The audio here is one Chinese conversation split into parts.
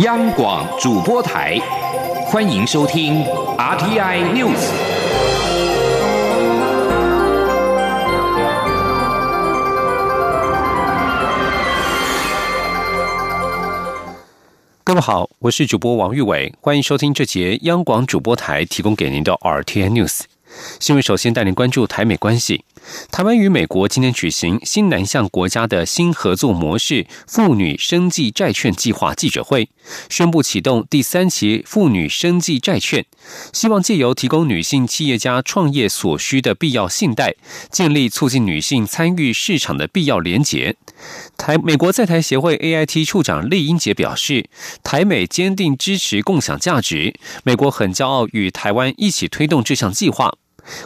央广主播台，欢迎收听 RTI News。各位好，我是主播王玉伟，欢迎收听这节央广主播台提供给您的 RTI News。新闻首先带您关注台美关系。台湾与美国今天举行新南向国家的新合作模式妇女生计债券计划记者会，宣布启动第三期妇女生计债券，希望借由提供女性企业家创业所需的必要信贷，建立促进女性参与市场的必要连结。台美国在台协会 AIT 处长厉英杰表示，台美坚定支持共享价值，美国很骄傲与台湾一起推动这项计划。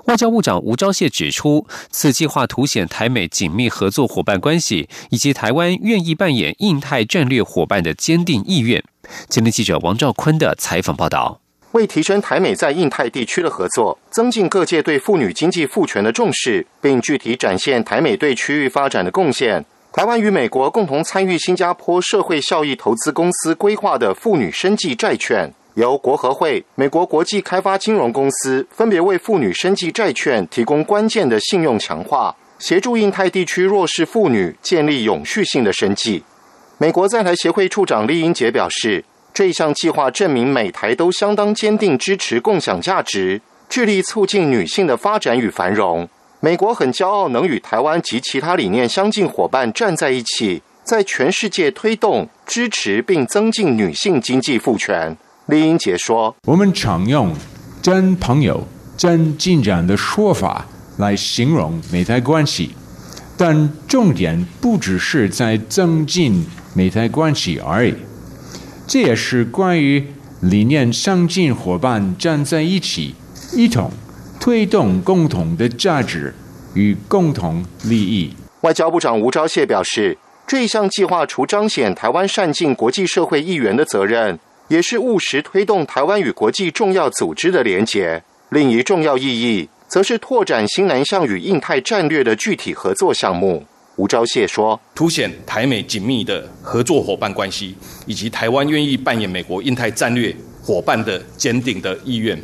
外交部长吴钊燮指出，此计划凸显台美紧密合作伙伴关系，以及台湾愿意扮演印太战略伙伴的坚定意愿。今天记者王兆坤的采访报道：为提升台美在印太地区的合作，增进各界对妇女经济赋权的重视，并具体展现台美对区域发展的贡献，台湾与美国共同参与新加坡社会效益投资公司规划的妇女生计债券。由国合会、美国国际开发金融公司分别为妇女生计债券提供关键的信用强化，协助印太地区弱势妇女建立永续性的生计。美国在台协会处长厉英杰表示，这一项计划证明美台都相当坚定支持共享价值，致力促进女性的发展与繁荣。美国很骄傲能与台湾及其他理念相近伙伴站在一起，在全世界推动、支持并增进女性经济赋权。李英杰说：“我们常用‘真朋友、真进展’的说法来形容美台关系，但重点不只是在增进美台关系而已。这也是关于理念相近伙伴站在一起，一同推动共同的价值与共同利益。”外交部长吴钊燮表示：“这一项计划除彰显台湾善尽国际社会议员的责任。”也是务实推动台湾与国际重要组织的连结。另一重要意义，则是拓展新南向与印太战略的具体合作项目。吴钊燮说：“凸显台美紧密的合作伙伴关系，以及台湾愿意扮演美国印太战略伙伴的坚定的意愿。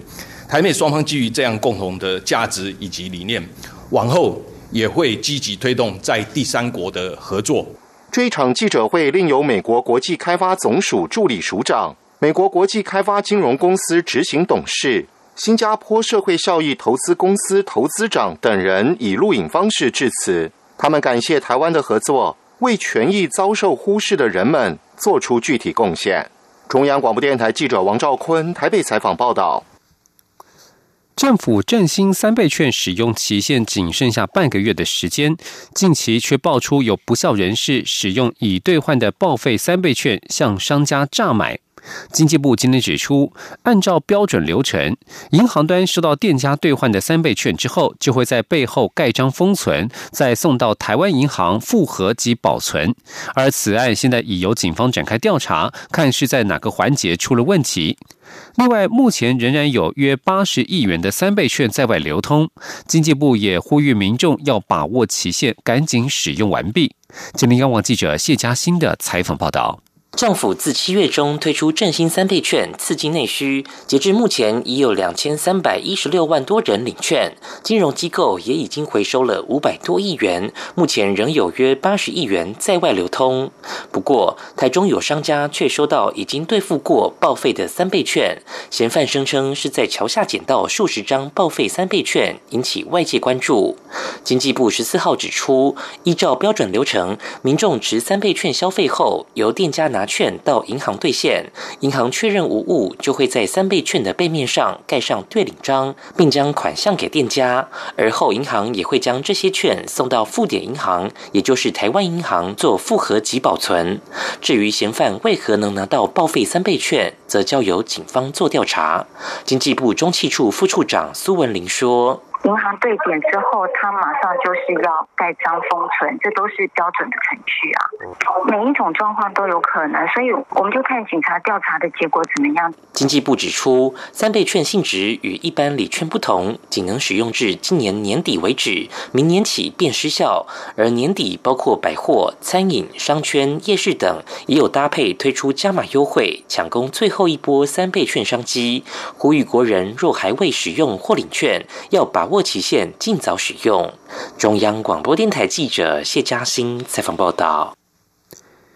台美双方基于这样共同的价值以及理念，往后也会积极推动在第三国的合作。”这一场记者会另有美国国际开发总署助理署长。美国国际开发金融公司执行董事、新加坡社会效益投资公司投资长等人以录影方式致辞。他们感谢台湾的合作，为权益遭受忽视的人们做出具体贡献。中央广播电台记者王兆坤台北采访报道。政府振兴三倍券使用期限仅剩下半个月的时间，近期却爆出有不孝人士使用已兑换的报废三倍券向商家诈买。经济部今天指出，按照标准流程，银行端收到店家兑换的三倍券之后，就会在背后盖章封存，再送到台湾银行复核及保存。而此案现在已由警方展开调查，看是在哪个环节出了问题。另外，目前仍然有约八十亿元的三倍券在外流通，经济部也呼吁民众要把握期限，赶紧使用完毕。今天央网记者谢嘉欣的采访报道。政府自七月中推出振兴三倍券，刺激内需。截至目前，已有两千三百一十六万多人领券，金融机构也已经回收了五百多亿元。目前仍有约八十亿元在外流通。不过，台中有商家却收到已经兑付过报废的三倍券，嫌犯声称是在桥下捡到数十张报废三倍券，引起外界关注。经济部十四号指出，依照标准流程，民众持三倍券消费后，由店家拿。拿券到银行兑现，银行确认无误，就会在三倍券的背面上盖上对领章，并将款项给店家。而后银行也会将这些券送到付点银行，也就是台湾银行做复合及保存。至于嫌犯为何能拿到报废三倍券，则交由警方做调查。经济部中汽处副处长苏文玲说。银行对点之后，他马上就是要盖章封存，这都是标准的程序啊。每一种状况都有可能，所以我们就看警察调查的结果怎么样。经济部指出，三倍券性质与一般礼券不同，仅能使用至今年年底为止，明年起便失效。而年底包括百货、餐饮、商圈、夜市等，也有搭配推出加码优惠，抢攻最后一波三倍券商机。呼吁国人若还未使用或领券，要把握期限，尽早使用。中央广播电台记者谢嘉欣采访报道。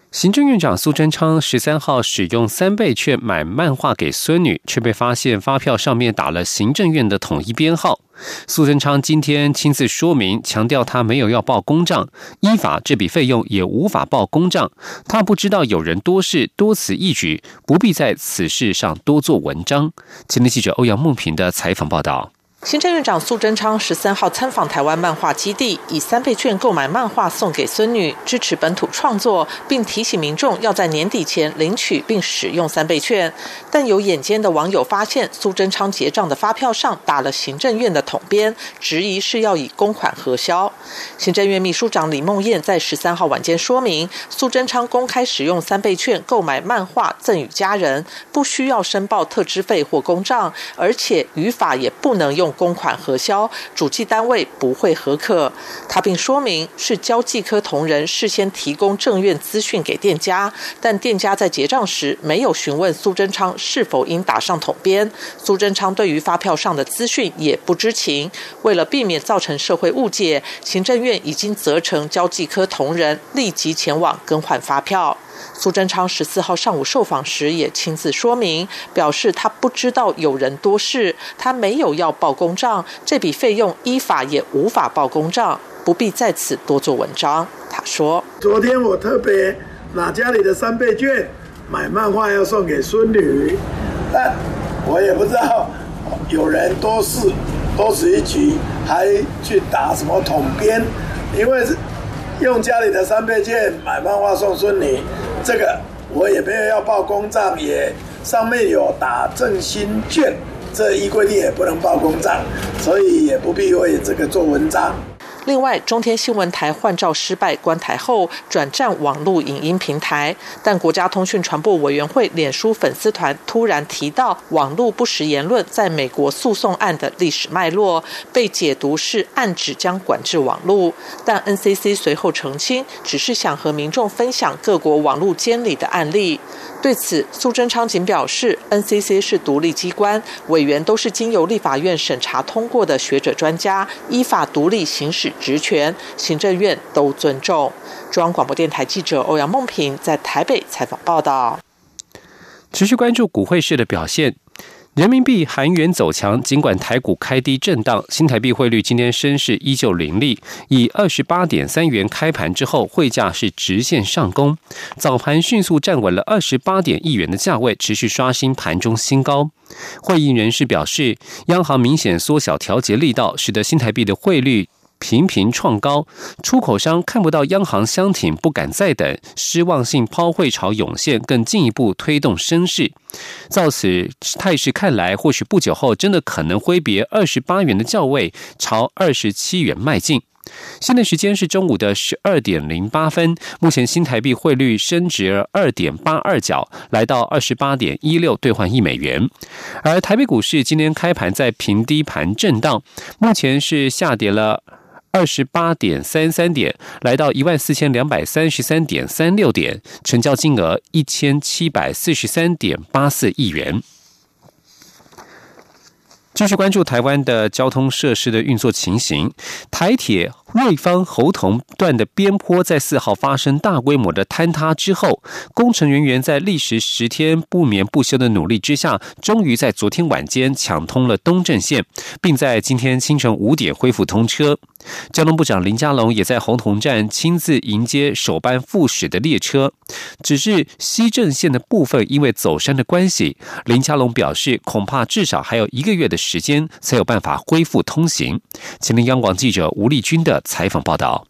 行政院长苏贞昌十三号使用三倍券买漫画给孙女，却被发现发票上面打了行政院的统一编号。苏贞昌今天亲自说明，强调他没有要报公账，依法这笔费用也无法报公账。他不知道有人多事多此一举，不必在此事上多做文章。今天记者欧阳梦平的采访报道。行政院长苏贞昌十三号参访台湾漫画基地，以三倍券购买漫画送给孙女，支持本土创作，并提醒民众要在年底前领取并使用三倍券。但有眼尖的网友发现，苏贞昌结账的发票上打了行政院的统编，质疑是要以公款核销。行政院秘书长李梦燕在十三号晚间说明，苏贞昌公开使用三倍券购买漫画赠与家人，不需要申报特支费或公账，而且语法也不能用。公款核销，主计单位不会核可。他并说明是交际科同仁事先提供正院资讯给店家，但店家在结账时没有询问苏贞昌是否应打上统编。苏贞昌对于发票上的资讯也不知情。为了避免造成社会误解，行政院已经责成交际科同仁立即前往更换发票。苏贞昌十四号上午受访时也亲自说明，表示他不知道有人多事，他没有要报公账，这笔费用依法也无法报公账，不必在此多做文章。他说：“昨天我特别拿家里的三倍券买漫画要送给孙女，但我也不知道有人多事多此一举，还去打什么统编，因为。”用家里的三倍券买漫画送孙女，这个我也没有要报公账，也上面有打正新券，这一规定也不能报公账，所以也不必为这个做文章。另外，中天新闻台换照失败关台后，转战网络影音平台。但国家通讯传播委员会脸书粉丝团突然提到网络不实言论在美国诉讼案的历史脉络，被解读是暗指将管制网络。但 NCC 随后澄清，只是想和民众分享各国网络监理的案例。对此，苏贞昌仅表示，NCC 是独立机关，委员都是经由立法院审查通过的学者专家，依法独立行使职权，行政院都尊重。中央广播电台记者欧阳梦平在台北采访报道。持续关注股汇市的表现。人民币、韩元走强，尽管台股开低震荡，新台币汇率今天升势依旧凌厉，以二十八点三元开盘之后，汇价是直线上攻，早盘迅速站稳了二十八点一元的价位，持续刷新盘中新高。会议人士表示，央行明显缩小调节力道，使得新台币的汇率。频频创高，出口商看不到央行相挺，不敢再等，失望性抛汇潮涌现，更进一步推动升势。照此态势看来，或许不久后真的可能挥别二十八元的价位，朝二十七元迈进。现在时间是中午的十二点零八分，目前新台币汇率升值二点八二角，来到二十八点一六兑换一美元。而台北股市今天开盘在平低盘震荡，目前是下跌了。二十八点三三点，来到一万四千两百三十三点三六点，成交金额一千七百四十三点八四亿元。继续关注台湾的交通设施的运作情形，台铁。瑞芳侯同段的边坡在四号发生大规模的坍塌之后，工程人员在历时十天不眠不休的努力之下，终于在昨天晚间抢通了东正线，并在今天清晨五点恢复通车。交通部长林佳龙也在侯同站亲自迎接首班复驶的列车。只是西正线的部分因为走山的关系，林佳龙表示，恐怕至少还有一个月的时间才有办法恢复通行。前天央广记者吴丽君的。采访报道。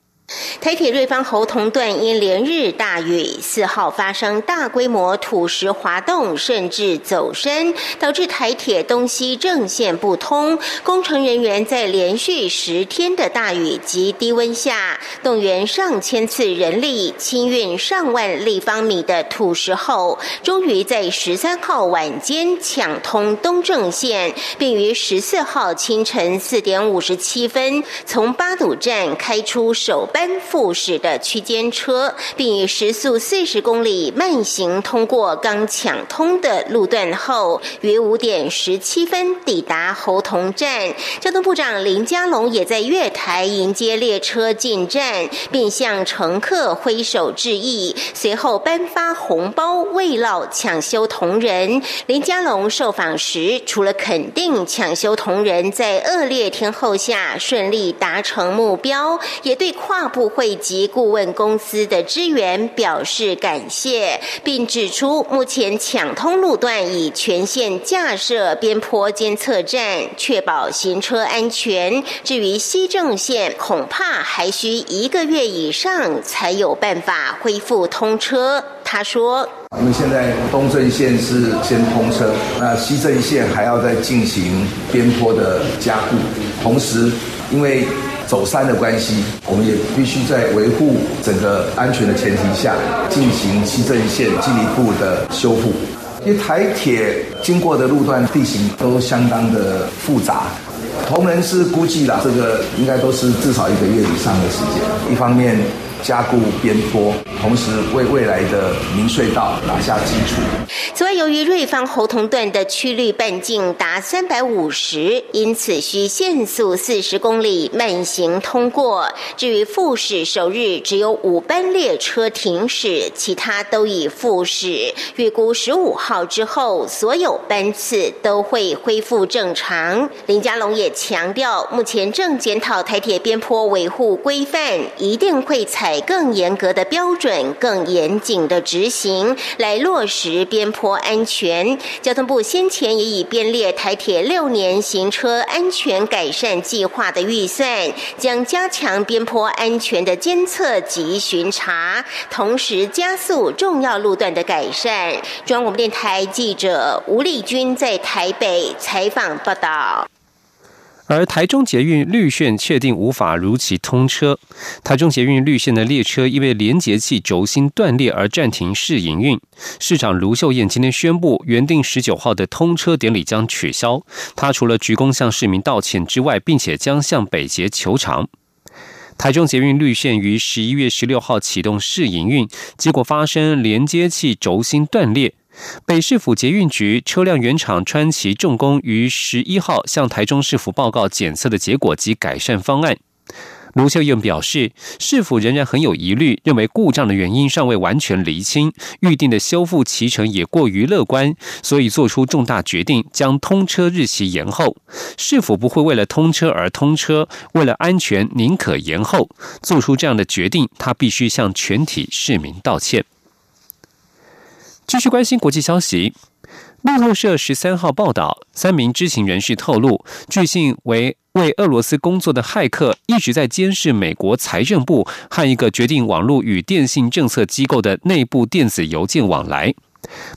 台铁瑞芳侯同段因连日大雨，四号发生大规模土石滑动，甚至走山，导致台铁东西正线不通。工程人员在连续十天的大雨及低温下，动员上千次人力清运上万立方米的土石后，终于在十三号晚间抢通东正线，并于十四号清晨四点五十七分从八堵站开出首。班复驶的区间车，并以时速四十公里慢行通过刚抢通的路段后，于五点十七分抵达侯同站。交通部长林佳龙也在月台迎接列车进站，并向乘客挥手致意。随后颁发红包慰劳抢修同仁。林佳龙受访时，除了肯定抢修同仁在恶劣天候下顺利达成目标，也对跨部会及顾问公司的支援表示感谢，并指出目前抢通路段已全线架设边坡监测站，确保行车安全。至于西正线，恐怕还需一个月以上才有办法恢复通车。他说：“我们现在东正线是先通车，那西正线还要再进行边坡的加固，同时因为。”走山的关系，我们也必须在维护整个安全的前提下，进行西正线进一步的修复。因为台铁经过的路段地形都相当的复杂，同仁是估计了这个应该都是至少一个月以上的时间。一方面。加固边坡，同时为未来的明隧道打下基础。此外，由于瑞芳侯同段的曲率半径达三百五十，因此需限速四十公里慢行通过。至于复驶首日只有五班列车停驶，其他都已复驶。预估十五号之后，所有班次都会恢复正常。林佳龙也强调，目前正检讨台铁边坡维护规范，一定会采。更严格的标准、更严谨的执行，来落实边坡安全。交通部先前也已编列台铁六年行车安全改善计划的预算，将加强边坡安全的监测及巡查，同时加速重要路段的改善。中央广播电台记者吴丽君在台北采访报道。而台中捷运绿线确定无法如期通车，台中捷运绿线的列车因为连接器轴心断裂而暂停试营运。市长卢秀燕今天宣布，原定十九号的通车典礼将取消。他除了鞠躬向市民道歉之外，并且将向北捷求偿。台中捷运绿线于十一月十六号启动试营运，结果发生连接器轴心断裂。北市府捷运局车辆原厂川崎重工于十一号向台中市府报告检测的结果及改善方案。卢秀燕表示，市府仍然很有疑虑，认为故障的原因尚未完全厘清，预定的修复期程也过于乐观，所以做出重大决定，将通车日期延后。市府不会为了通车而通车，为了安全宁可延后。做出这样的决定，他必须向全体市民道歉。继续关心国际消息。路透社十三号报道，三名知情人士透露，据信为为俄罗斯工作的骇客一直在监视美国财政部和一个决定网络与电信政策机构的内部电子邮件往来。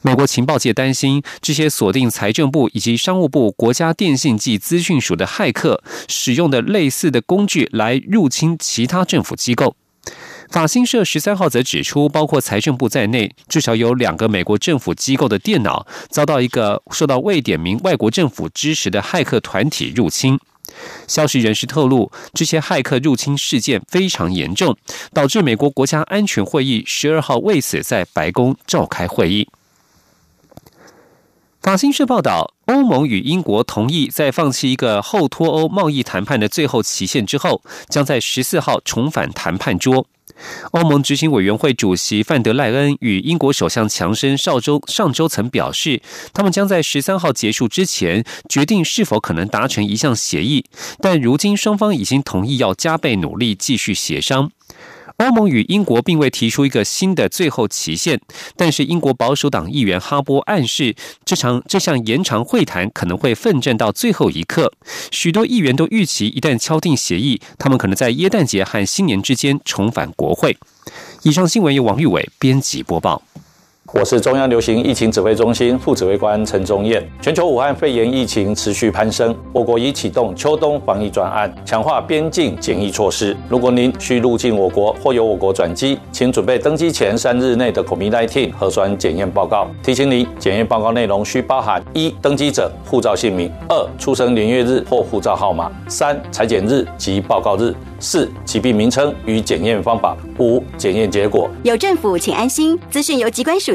美国情报界担心，这些锁定财政部以及商务部国家电信及资讯署的骇客使用的类似的工具来入侵其他政府机构。法新社十三号则指出，包括财政部在内，至少有两个美国政府机构的电脑遭到一个受到未点名外国政府支持的骇客团体入侵。消息人士透露，这些骇客入侵事件非常严重，导致美国国家安全会议十二号为此在白宫召开会议。法新社报道，欧盟与英国同意在放弃一个后脱欧贸易谈判的最后期限之后，将在十四号重返谈判桌。欧盟执行委员会主席范德赖恩与英国首相强生上周上周曾表示，他们将在十三号结束之前决定是否可能达成一项协议，但如今双方已经同意要加倍努力继续协商。欧盟与英国并未提出一个新的最后期限，但是英国保守党议员哈波暗示，这场这项延长会谈可能会奋战到最后一刻。许多议员都预期，一旦敲定协议，他们可能在耶诞节和新年之间重返国会。以上新闻由王玉伟编辑播报。我是中央流行疫情指挥中心副指挥官陈宗彦。全球武汉肺炎疫情持续攀升，我国已启动秋冬防疫专案，强化边境检疫措施。如果您需入境我国或由我国转机，请准备登机前三日内的 COVID-19 核酸检验报告。提醒您，检验报告内容需包含：一、登机者护照姓名；二、出生年月日或护照号码；三、裁剪日及报告日；四、疾病名称与检验方法；五、检验结果。有政府，请安心。资讯由机关署。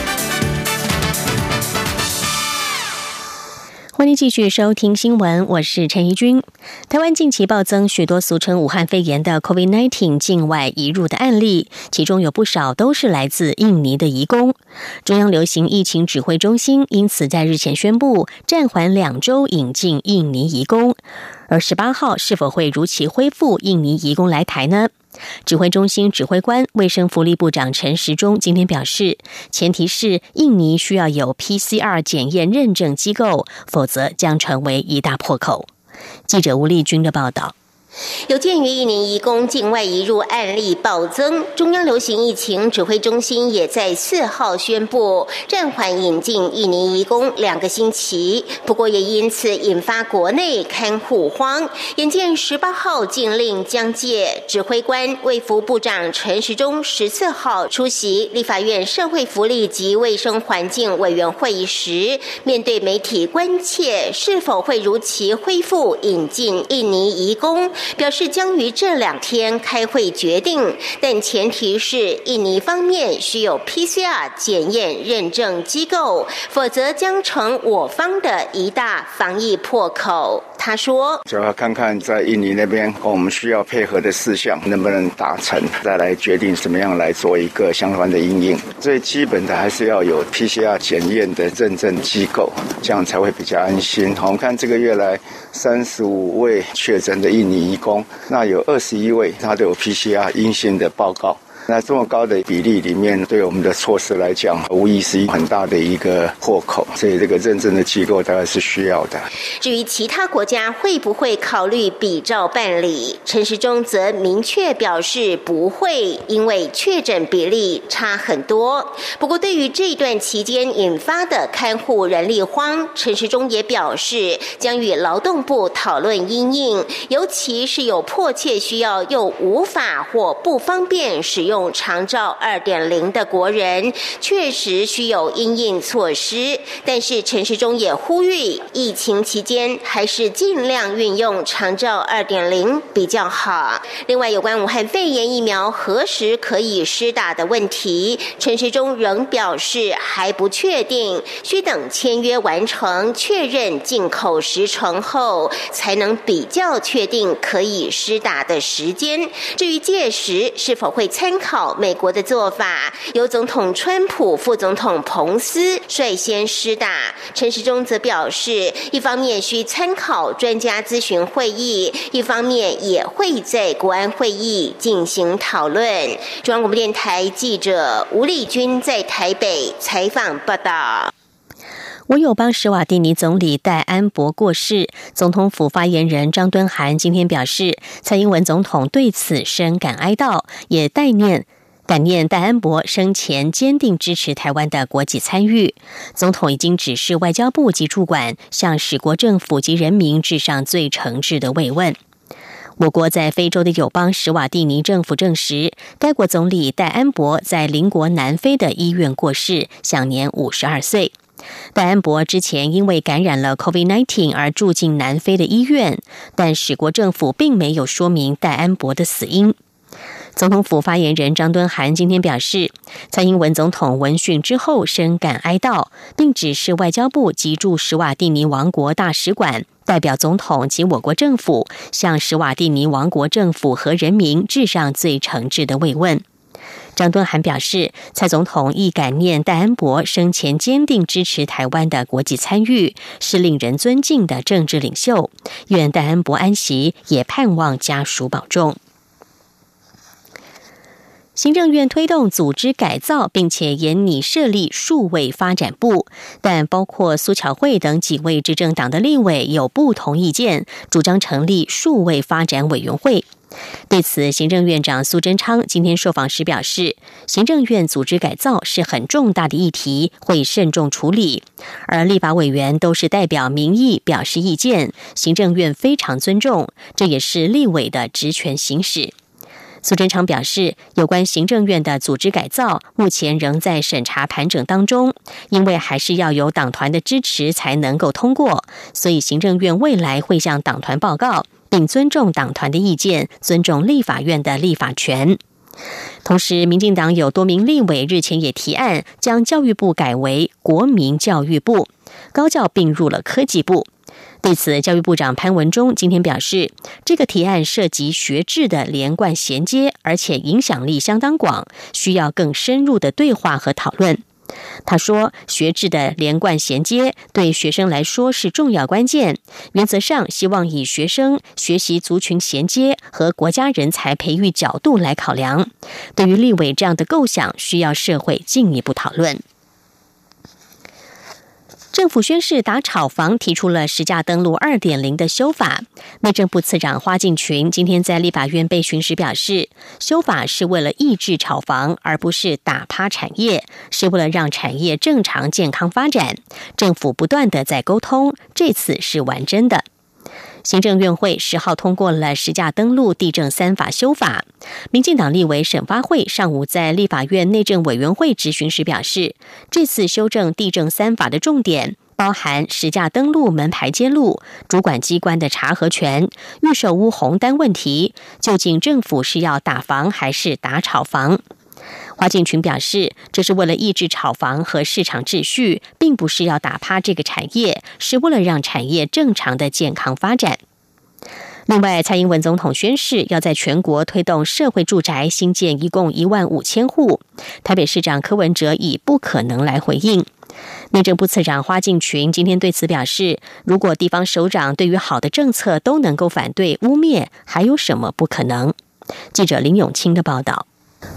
欢迎继续收听新闻，我是陈怡君。台湾近期暴增许多俗称武汉肺炎的 COVID-19 境外移入的案例，其中有不少都是来自印尼的移工。中央流行疫情指挥中心因此在日前宣布暂缓两周引进印尼移工，而十八号是否会如期恢复印尼移工来台呢？指挥中心指挥官、卫生福利部长陈时中今天表示，前提是印尼需要有 PCR 检验认证机构，否则将成为一大破口。记者吴丽君的报道。有鉴于印尼移工境外移入案例暴增，中央流行疫情指挥中心也在四号宣布暂缓引进印尼移工两个星期。不过也因此引发国内看护荒。眼见十八号禁令将届，指挥官卫福部长陈时中十四号出席立法院社会福利及卫生环境委员会议时，面对媒体关切是否会如期恢复引进印尼移工。表示将于这两天开会决定，但前提是印尼方面需有 PCR 检验认证机构，否则将成我方的一大防疫破口。他说：“主要看看在印尼那边我们需要配合的事项能不能达成，再来决定怎么样来做一个相关的应应。最基本的还是要有 PCR 检验的认证机构，这样才会比较安心。我们看这个月来三十五位确诊的印尼。”工，那有二十一位，他都有 PCR 阴性的报告。那这么高的比例里面，对我们的措施来讲，无疑是一很大的一个破口。所以这个认证的机构大概是需要的。至于其他国家会不会考虑比照办理，陈时中则明确表示不会，因为确诊比例差很多。不过，对于这段期间引发的看护人力荒，陈时中也表示将与劳动部讨论因应，尤其是有迫切需要又无法或不方便使用。用长照二点零的国人确实需有应应措施，但是陈时中也呼吁，疫情期间还是尽量运用长照二点零比较好。另外，有关武汉肺炎疫苗何时可以施打的问题，陈时中仍表示还不确定，需等签约完成、确认进口时程后，才能比较确定可以施打的时间。至于届时是否会参考美国的做法，由总统川普、副总统彭斯率先施打。陈时中则表示，一方面需参考专家咨询会议，一方面也会在国安会议进行讨论。中央广播电台记者吴丽君在台北采访报道。我友邦史瓦蒂尼总理戴安博过世，总统府发言人张敦涵今天表示，蔡英文总统对此深感哀悼，也代念感念戴安博生前坚定支持台湾的国际参与。总统已经指示外交部及驻馆向史国政府及人民致上最诚挚的慰问。我国在非洲的友邦史瓦蒂尼政府证实，该国总理戴安博在邻国南非的医院过世，享年五十二岁。戴安博之前因为感染了 COVID-19 而住进南非的医院，但史国政府并没有说明戴安博的死因。总统府发言人张敦涵今天表示，蔡英文总统闻讯之后深感哀悼，并指示外交部及驻史瓦蒂尼王国大使馆代表总统及我国政府，向史瓦蒂尼王国政府和人民致上最诚挚的慰问。张敦涵表示，蔡总统亦感念戴安博生前坚定支持台湾的国际参与，是令人尊敬的政治领袖。愿戴安博安息，也盼望家属保重。行政院推动组织改造，并且严拟设立数位发展部，但包括苏巧慧等几位执政党的立委有不同意见，主张成立数位发展委员会。对此，行政院长苏贞昌今天受访时表示，行政院组织改造是很重大的议题，会慎重处理。而立法委员都是代表民意表示意见，行政院非常尊重，这也是立委的职权行使。苏贞昌表示，有关行政院的组织改造，目前仍在审查盘整当中，因为还是要有党团的支持才能够通过，所以行政院未来会向党团报告。并尊重党团的意见，尊重立法院的立法权。同时，民进党有多名立委日前也提案，将教育部改为国民教育部，高教并入了科技部。对此，教育部长潘文忠今天表示，这个提案涉及学制的连贯衔接，而且影响力相当广，需要更深入的对话和讨论。他说：“学制的连贯衔接对学生来说是重要关键。原则上，希望以学生学习族群衔接和国家人才培育角度来考量。对于立委这样的构想，需要社会进一步讨论。”政府宣誓打炒房，提出了实价登录二点零的修法。内政部次长花敬群今天在立法院被询时表示，修法是为了抑制炒房，而不是打趴产业，是为了让产业正常健康发展。政府不断的在沟通，这次是完真的。行政院会十号通过了实价登录地政三法修法。民进党立委沈发会上午在立法院内政委员会质询时表示，这次修正地政三法的重点包含实价登录门牌揭露、主管机关的查核权、预售屋红单问题，究竟政府是要打房还是打炒房？花敬群表示，这是为了抑制炒房和市场秩序，并不是要打趴这个产业，是为了让产业正常的健康发展。另外，蔡英文总统宣誓要在全国推动社会住宅新建，一共一万五千户。台北市长柯文哲以不可能来回应。内政部次长花敬群今天对此表示，如果地方首长对于好的政策都能够反对污蔑，还有什么不可能？记者林永清的报道。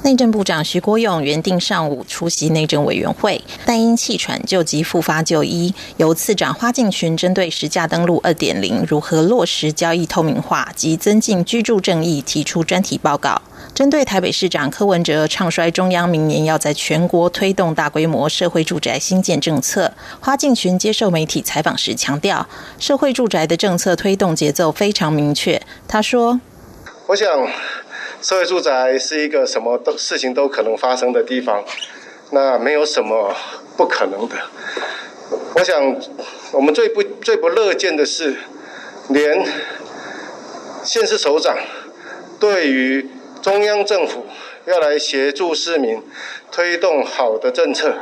内政部长徐国勇原定上午出席内政委员会，但因气喘就急复发就医。由次长花敬群针对实价登录二点零如何落实交易透明化及增进居住正义提出专题报告。针对台北市长柯文哲唱衰中央明年要在全国推动大规模社会住宅新建政策，花敬群接受媒体采访时强调，社会住宅的政策推动节奏非常明确。他说：“我想。”社会住宅是一个什么都事情都可能发生的地方，那没有什么不可能的。我想，我们最不最不乐见的是，连县市首长对于中央政府要来协助市民推动好的政策，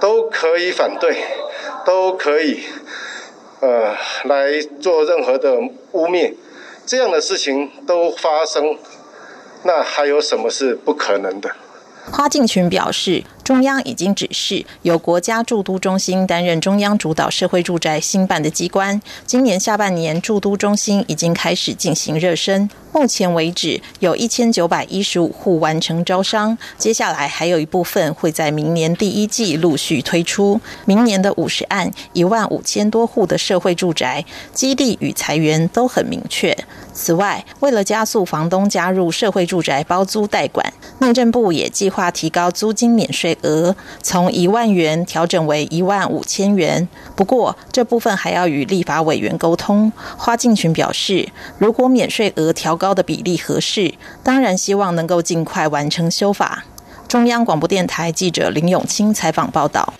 都可以反对，都可以呃来做任何的污蔑，这样的事情都发生。那还有什么是不可能的？花敬群表示。中央已经指示由国家驻都中心担任中央主导社会住宅新办的机关。今年下半年，驻都中心已经开始进行热身。目前为止，有一千九百一十五户完成招商，接下来还有一部分会在明年第一季陆续推出。明年的五十案一万五千多户的社会住宅基地与裁员都很明确。此外，为了加速房东加入社会住宅包租代管，内政部也计划提高租金免税。额从一万元调整为一万五千元，不过这部分还要与立法委员沟通。花敬群表示，如果免税额调高的比例合适，当然希望能够尽快完成修法。中央广播电台记者林永清采访报道。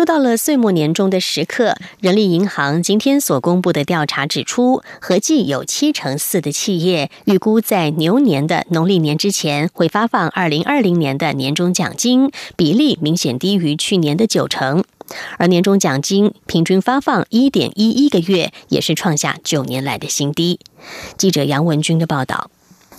又到了岁末年终的时刻，人力银行今天所公布的调查指出，合计有七成四的企业预估在牛年的农历年之前会发放二零二零年的年终奖金，比例明显低于去年的九成，而年终奖金平均发放一点一一个月，也是创下九年来的新低。记者杨文军的报道。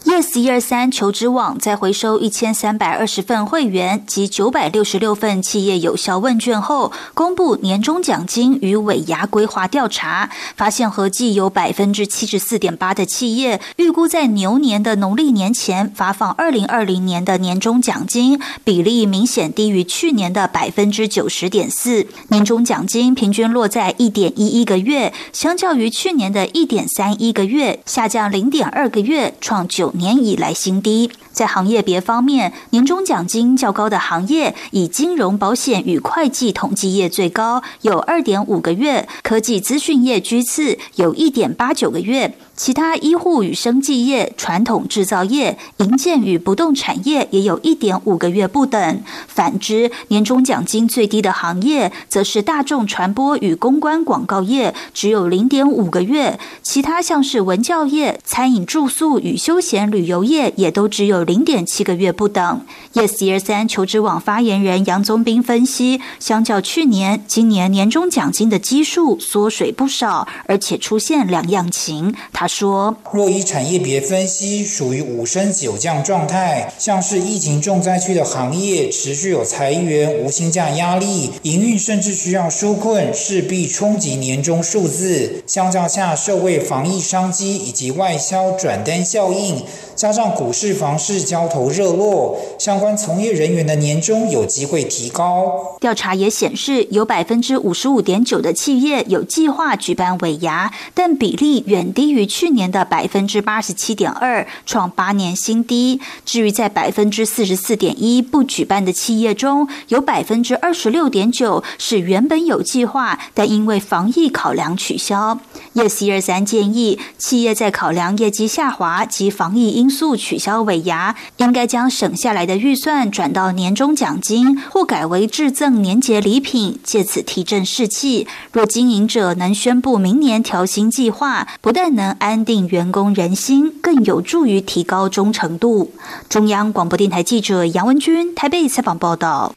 Yes 一二三求职网在回收一千三百二十份会员及九百六十六份企业有效问卷后，公布年终奖金与尾牙规划调查，发现合计有百分之七十四点八的企业预估在牛年的农历年前发放二零二零年的年终奖金，比例明显低于去年的百分之九十点四。年终奖金平均落在一点一一个月，相较于去年的一点三一个月，下降零点二个月，创九。年以来新低。在行业别方面，年终奖金较高的行业以金融、保险与会计、统计业最高，有二点五个月；科技资讯业居次，有一点八九个月。其他医护与生技业、传统制造业、营建与不动产业也有一点五个月不等。反之，年终奖金最低的行业则是大众传播与公关广告业，只有零点五个月。其他像是文教业、餐饮住宿与休闲旅游业也都只有零点七个月不等。Yes 一二三求职网发言人杨宗斌分析，相较去年，今年年终奖金的基数缩水不少，而且出现两样情。他。说，若以产业别分析，属于五升九降状态，像是疫情重灾区的行业，持续有裁员、无薪假压力，营运甚至需要纾困，势必冲击年终数字。相较下，受惠防疫商机以及外销转单效应。加上股市、房市交投热络，相关从业人员的年终有机会提高。调查也显示，有百分之五十五点九的企业有计划举办尾牙，但比例远低于去年的百分之八十七点二，创八年新低。至于在百分之四十四点一不举办的企业中，有百分之二十六点九是原本有计划，但因为防疫考量取消。Yes 一二三建议，企业在考量业绩下滑及防疫因。素取消尾牙，应该将省下来的预算转到年终奖金，或改为致赠年节礼品，借此提振士气。若经营者能宣布明年调薪计划，不但能安定员工人心，更有助于提高忠诚度。中央广播电台记者杨文君台北采访报道。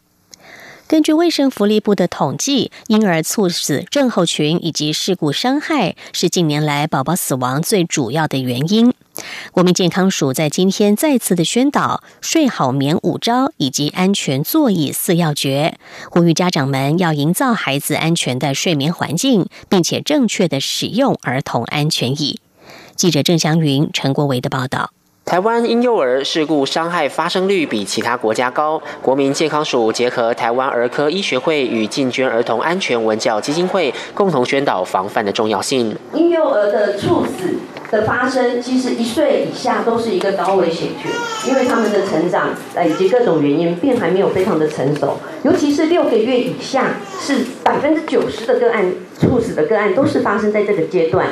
根据卫生福利部的统计，婴儿猝死症候群以及事故伤害是近年来宝宝死亡最主要的原因。国民健康署在今天再次的宣导睡好眠五招以及安全座椅四要诀，呼吁家长们要营造孩子安全的睡眠环境，并且正确的使用儿童安全椅。记者郑祥云、陈国维的报道。台湾婴幼儿事故伤害发生率比其他国家高，国民健康署结合台湾儿科医学会与进捐儿童安全文教基金会，共同宣导防范的重要性。婴幼儿的猝死的发生，其实一岁以下都是一个高危险群，因为他们的成长呃以及各种原因，并还没有非常的成熟，尤其是六个月以下，是百分之九十的个案猝死的个案都是发生在这个阶段。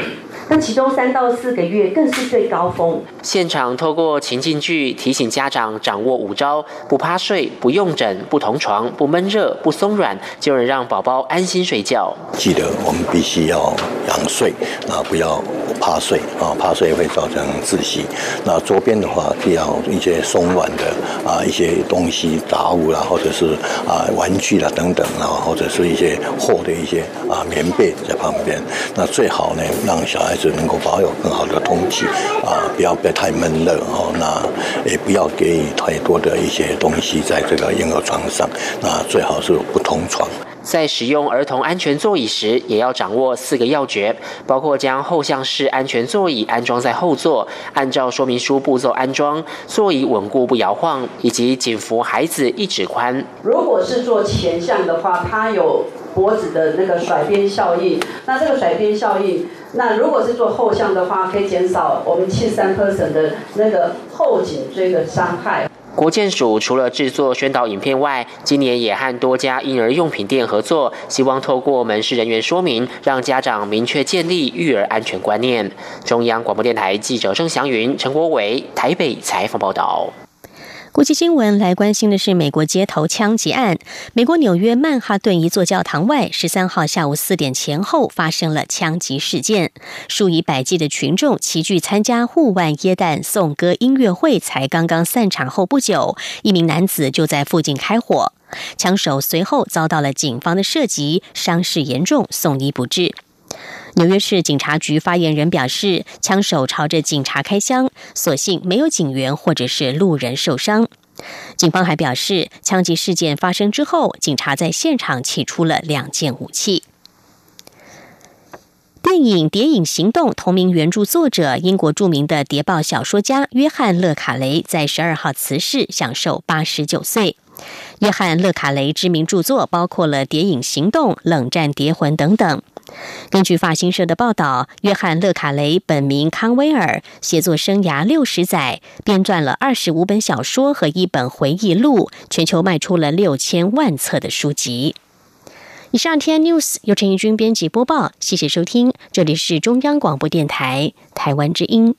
那其中三到四个月更是最高峰。现场透过情境剧提醒家长掌握五招：不趴睡、不用枕、不同床、不闷热、不松软，就能让宝宝安心睡觉。记得我们必须要仰睡，啊，不要趴睡啊，趴睡会造成窒息。那周边的话，不要一些松软的啊，一些东西杂物啦，或者是啊玩具啦等等啊，或者是一些厚的一些啊棉被在旁边。那最好呢，让小孩。孩子能够保有更好的通气啊，不要被太闷热哦。那也不要给予太多的一些东西在这个婴儿床上。那最好是不同床。在使用儿童安全座椅时，也要掌握四个要诀，包括将后向式安全座椅安装在后座，按照说明书步骤安装，座椅稳固不摇晃，以及紧扶孩子一指宽。如果是做前向的话，它有脖子的那个甩边效应。那这个甩边效应。那如果是做后向的话，可以减少我们七三 person 的那个后颈椎的伤害。国建署除了制作宣导影片外，今年也和多家婴儿用品店合作，希望透过门市人员说明，让家长明确建立育儿安全观念。中央广播电台记者郑祥云、陈国伟台北采访报道。国际新闻来关心的是美国街头枪击案。美国纽约曼哈顿一座教堂外，十三号下午四点前后发生了枪击事件，数以百计的群众齐聚参加户外耶诞颂歌音乐会，才刚刚散场后不久，一名男子就在附近开火，枪手随后遭到了警方的射击，伤势严重，送医不治。纽约市警察局发言人表示，枪手朝着警察开枪，所幸没有警员或者是路人受伤。警方还表示，枪击事件发生之后，警察在现场起出了两件武器。电影《谍影行动》同名原著作者、英国著名的谍报小说家约翰·勒卡雷在十二号辞世，享受八十九岁。约翰·勒卡雷知名著作包括了《谍影行动》《冷战谍魂》等等。根据法新社的报道，约翰·勒卡雷本名康威尔，写作生涯六十载，编撰了二十五本小说和一本回忆录，全球卖出了六千万册的书籍。以上 T N News 由陈义军编辑播报，谢谢收听，这里是中央广播电台台湾之音。